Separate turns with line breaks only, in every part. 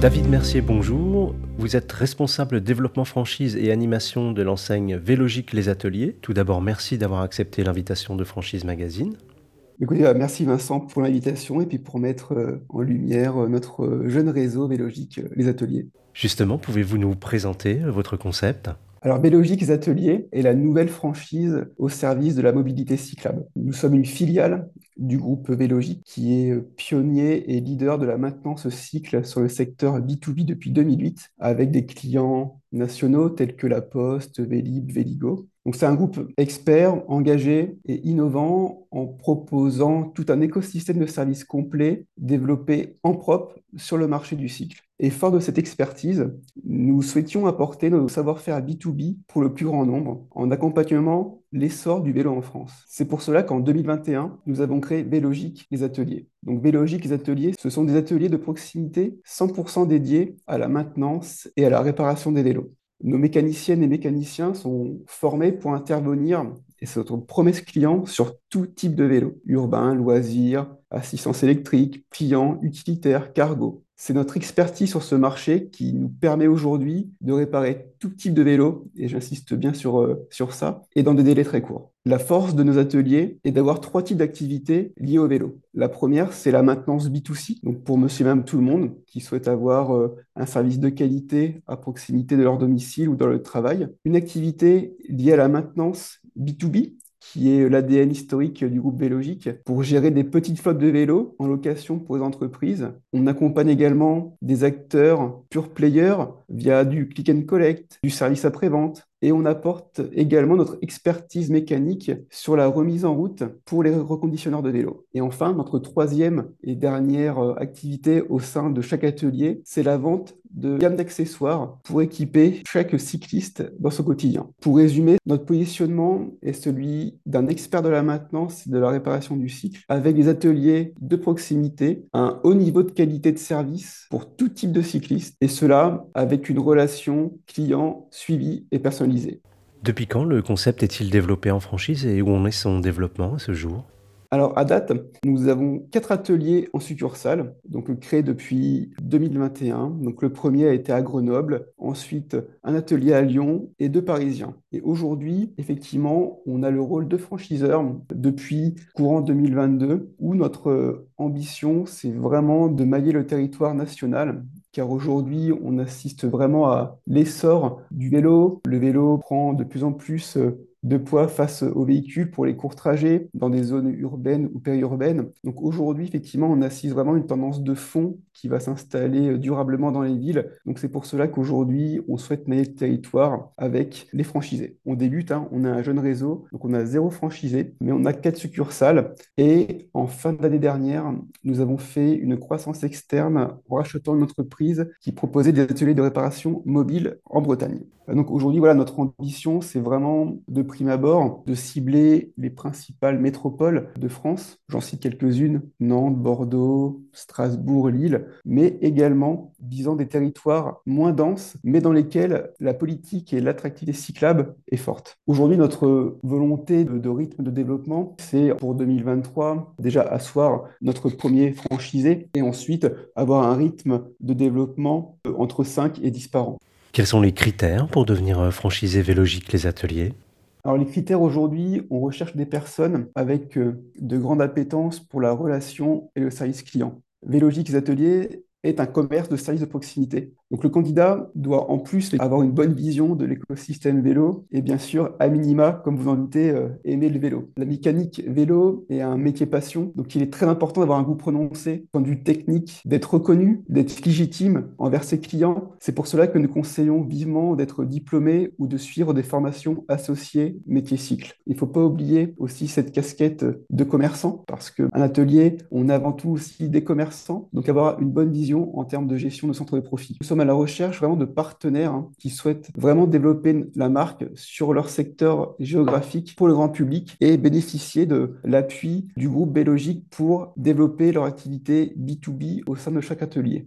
David Mercier, bonjour. Vous êtes responsable développement franchise et animation de l'enseigne Vélogique Les Ateliers. Tout d'abord, merci d'avoir accepté l'invitation de Franchise Magazine.
Écoutez, euh, merci Vincent pour l'invitation et puis pour mettre euh, en lumière euh, notre jeune réseau Vélogique Les Ateliers.
Justement, pouvez-vous nous présenter votre concept?
Alors, Vélogique Les Ateliers est la nouvelle franchise au service de la mobilité cyclable. Nous sommes une filiale du groupe Vélogique qui est pionnier et leader de la maintenance cycle sur le secteur B2B depuis 2008 avec des clients nationaux tels que La Poste, Vélib, Véligo. Donc c'est un groupe expert, engagé et innovant en proposant tout un écosystème de services complets développé en propre sur le marché du cycle. Et fort de cette expertise, nous souhaitions apporter nos savoir-faire B2B pour le plus grand nombre en accompagnement l'essor du vélo en France. C'est pour cela qu'en 2021, nous avons créé Vélogique les ateliers. Donc Vélogique les ateliers, ce sont des ateliers de proximité 100% dédiés à la maintenance et à la réparation des vélos. Nos mécaniciennes et mécaniciens sont formés pour intervenir, et c'est notre promesse client, sur tout type de vélo, urbain, loisirs, assistance électrique, client, utilitaire, cargo. C'est notre expertise sur ce marché qui nous permet aujourd'hui de réparer tout type de vélo, et j'insiste bien sur, euh, sur ça, et dans des délais très courts. La force de nos ateliers est d'avoir trois types d'activités liées au vélo. La première, c'est la maintenance B2C, donc pour monsieur et même tout le monde qui souhaite avoir euh, un service de qualité à proximité de leur domicile ou dans le travail. Une activité liée à la maintenance B2B, qui est l'ADN historique du groupe Vélogique, pour gérer des petites flottes de vélos en location pour les entreprises. On accompagne également des acteurs pure players via du click and collect, du service après-vente, et on apporte également notre expertise mécanique sur la remise en route pour les reconditionneurs de vélos. Et enfin, notre troisième et dernière euh, activité au sein de chaque atelier, c'est la vente de gamme d'accessoires pour équiper chaque cycliste dans son quotidien. Pour résumer, notre positionnement est celui d'un expert de la maintenance et de la réparation du cycle avec des ateliers de proximité, un haut niveau de qualité de service pour tout type de cycliste et cela avec une relation client suivie et personnalisée.
Depuis quand le concept est-il développé en franchise et où en est son développement à ce jour?
Alors, à date, nous avons quatre ateliers en succursale, donc créés depuis 2021. Donc, le premier a été à Grenoble, ensuite un atelier à Lyon et deux parisiens. Et aujourd'hui, effectivement, on a le rôle de franchiseur depuis courant 2022, où notre ambition, c'est vraiment de mailler le territoire national car aujourd'hui, on assiste vraiment à l'essor du vélo. Le vélo prend de plus en plus de poids face aux véhicules pour les courts trajets dans des zones urbaines ou périurbaines. Donc aujourd'hui, effectivement, on assiste vraiment une tendance de fond qui va s'installer durablement dans les villes. Donc c'est pour cela qu'aujourd'hui, on souhaite mener le territoire avec les franchisés. On débute, hein, on a un jeune réseau, donc on a zéro franchisé, mais on a quatre succursales. Et en fin d'année dernière, nous avons fait une croissance externe en rachetant une entreprise qui proposait des ateliers de réparation mobile en Bretagne. Donc aujourd'hui, voilà, notre ambition, c'est vraiment de prime abord de cibler les principales métropoles de France. J'en cite quelques-unes, Nantes, Bordeaux, Strasbourg, Lille, mais également visant des territoires moins denses, mais dans lesquels la politique et l'attractivité cyclable est forte. Aujourd'hui, notre volonté de, rythme de développement, c'est pour 2023 déjà asseoir notre premier franchisé et ensuite avoir un rythme de développement entre 5 et 10 par an.
Quels sont les critères pour devenir franchisé Vélogique les ateliers?
Alors les critères aujourd'hui, on recherche des personnes avec euh, de grandes appétences pour la relation et le service client. Vélogique Ateliers est un commerce de services de proximité. Donc le candidat doit en plus avoir une bonne vision de l'écosystème vélo et bien sûr, à minima, comme vous en doutez, euh, aimer le vélo. La mécanique vélo est un métier passion, donc il est très important d'avoir un goût prononcé, vue technique, d'être reconnu, d'être légitime envers ses clients. C'est pour cela que nous conseillons vivement d'être diplômé ou de suivre des formations associées métier cycle. Il ne faut pas oublier aussi cette casquette de commerçant, parce qu'un atelier, on a avant tout aussi des commerçants, donc avoir une bonne vision en termes de gestion de centre de profit à la recherche vraiment de partenaires hein, qui souhaitent vraiment développer la marque sur leur secteur géographique pour le grand public et bénéficier de l'appui du groupe Bélogique pour développer leur activité B2B au sein de chaque atelier.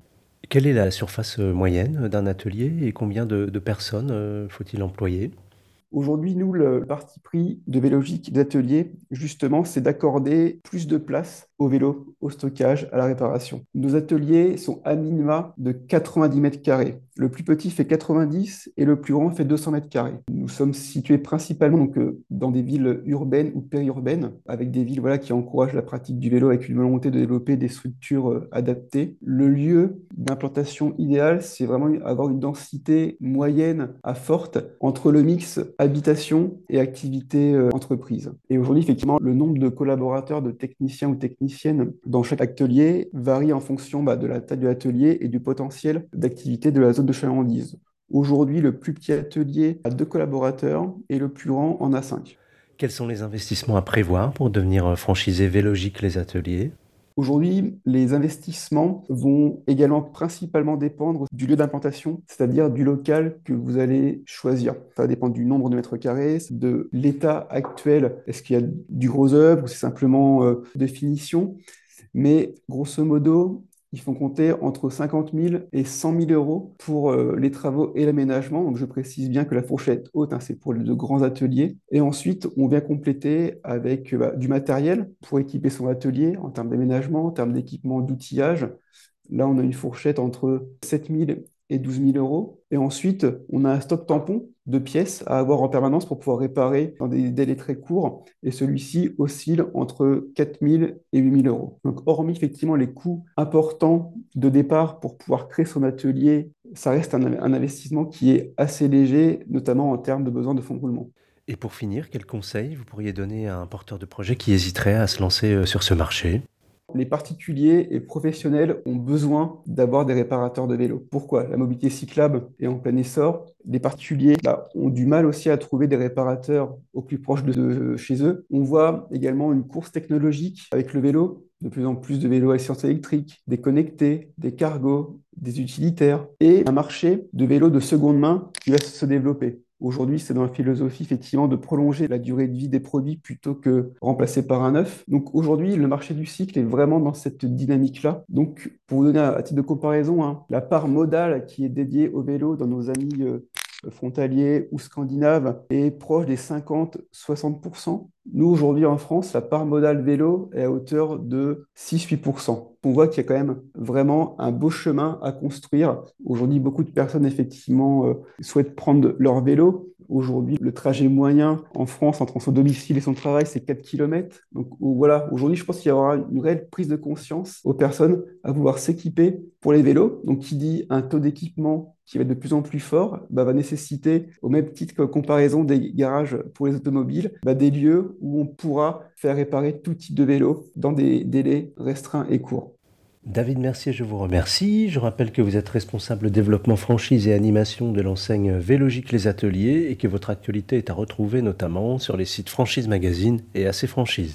Quelle est la surface moyenne d'un atelier et combien de, personnes euh, faut-il employer?
Aujourd'hui, nous, le parti pris de Vélogique d'atelier, justement, c'est d'accorder plus de place au vélo, au stockage, à la réparation. Nos ateliers sont à minima de 90 mètres carrés. Le plus petit fait 90 et le plus grand fait 200 mètres carrés. Nous sommes situés principalement donc, euh, dans des villes urbaines ou périurbaines, avec des villes voilà, qui encouragent la pratique du vélo avec une volonté de développer des structures euh, adaptées. Le lieu d'implantation idéal, c'est vraiment avoir une densité moyenne à forte entre le mix habitation et activité euh, entreprise. Et aujourd'hui, effectivement, le nombre de collaborateurs, de techniciens ou dans chaque atelier varie en fonction bah, de la taille de l'atelier et du potentiel d'activité de la zone de chalandise. Aujourd'hui, le plus petit atelier a deux collaborateurs et le plus grand en a cinq.
Quels sont les investissements à prévoir pour devenir franchisé Vélogique les ateliers?
Aujourd'hui, les investissements vont également principalement dépendre du lieu d'implantation, c'est-à-dire du local que vous allez choisir. Ça va dépendre du nombre de mètres carrés, de l'état actuel. Est-ce qu'il y a du gros œuvre ou c'est simplement euh, de finition? Mais grosso modo, ils font compter entre 50 000 et 100 000 euros pour euh, les travaux et l'aménagement. Je précise bien que la fourchette haute, hein, c'est pour les de grands ateliers. Et ensuite, on vient compléter avec bah, du matériel pour équiper son atelier en termes d'aménagement, en termes d'équipement, d'outillage. Là, on a une fourchette entre 7 000 et 12 000 euros. Et ensuite, on a un stock tampon de pièces à avoir en permanence pour pouvoir réparer dans des délais très courts. Et celui-ci oscille entre 4 000 et 8 000 euros. Donc, hormis effectivement les coûts importants de départ pour pouvoir créer son atelier, ça reste un, investissement qui est assez léger, notamment en termes de besoin de fonds de roulement.
Et pour finir, quels conseils vous pourriez donner à un porteur de projet qui hésiterait à se lancer euh, sur ce marché?
Les particuliers et professionnels ont besoin d'avoir des réparateurs de vélos. Pourquoi? La mobilité cyclable est en plein essor. Les particuliers bah, ont du mal aussi à trouver des réparateurs au plus proche de chez eux. On voit également une course technologique avec le vélo de plus en plus de vélos à essence électrique, des connectés, des cargos, des utilitaires, et un marché de vélos de seconde main qui va se développer. Aujourd'hui, c'est dans la philosophie effectivement de prolonger la durée de vie des produits plutôt que remplacer par un neuf. Donc aujourd'hui, le marché du cycle est vraiment dans cette dynamique-là. Donc pour vous donner à titre de comparaison, hein, la part modale qui est dédiée au vélo dans nos amis euh, frontaliers ou scandinaves est proche des 50-60%. Nous, aujourd'hui en France, la part modale vélo est à hauteur de 6-8%. On voit qu'il y a quand même vraiment un beau chemin à construire. Aujourd'hui, beaucoup de personnes, effectivement, euh, souhaitent prendre leur vélo. Aujourd'hui, le trajet moyen en France entre son domicile et son travail, c'est 4 km. Donc voilà, aujourd'hui, je pense qu'il y aura une réelle prise de conscience aux personnes à vouloir s'équiper pour les vélos. Donc qui dit un taux d'équipement qui va être de plus en plus fort, bah, va nécessiter, au même titre que comparaison des garages pour les automobiles, bah, des lieux où on pourra faire réparer tout type de vélo dans des délais restreints et courts.
David Mercier, je vous remercie. Je rappelle que vous êtes responsable développement franchise et animation de l'enseigne Vélogique Les Ateliers et que votre actualité est à retrouver notamment sur les sites Franchise Magazine et AC Franchise.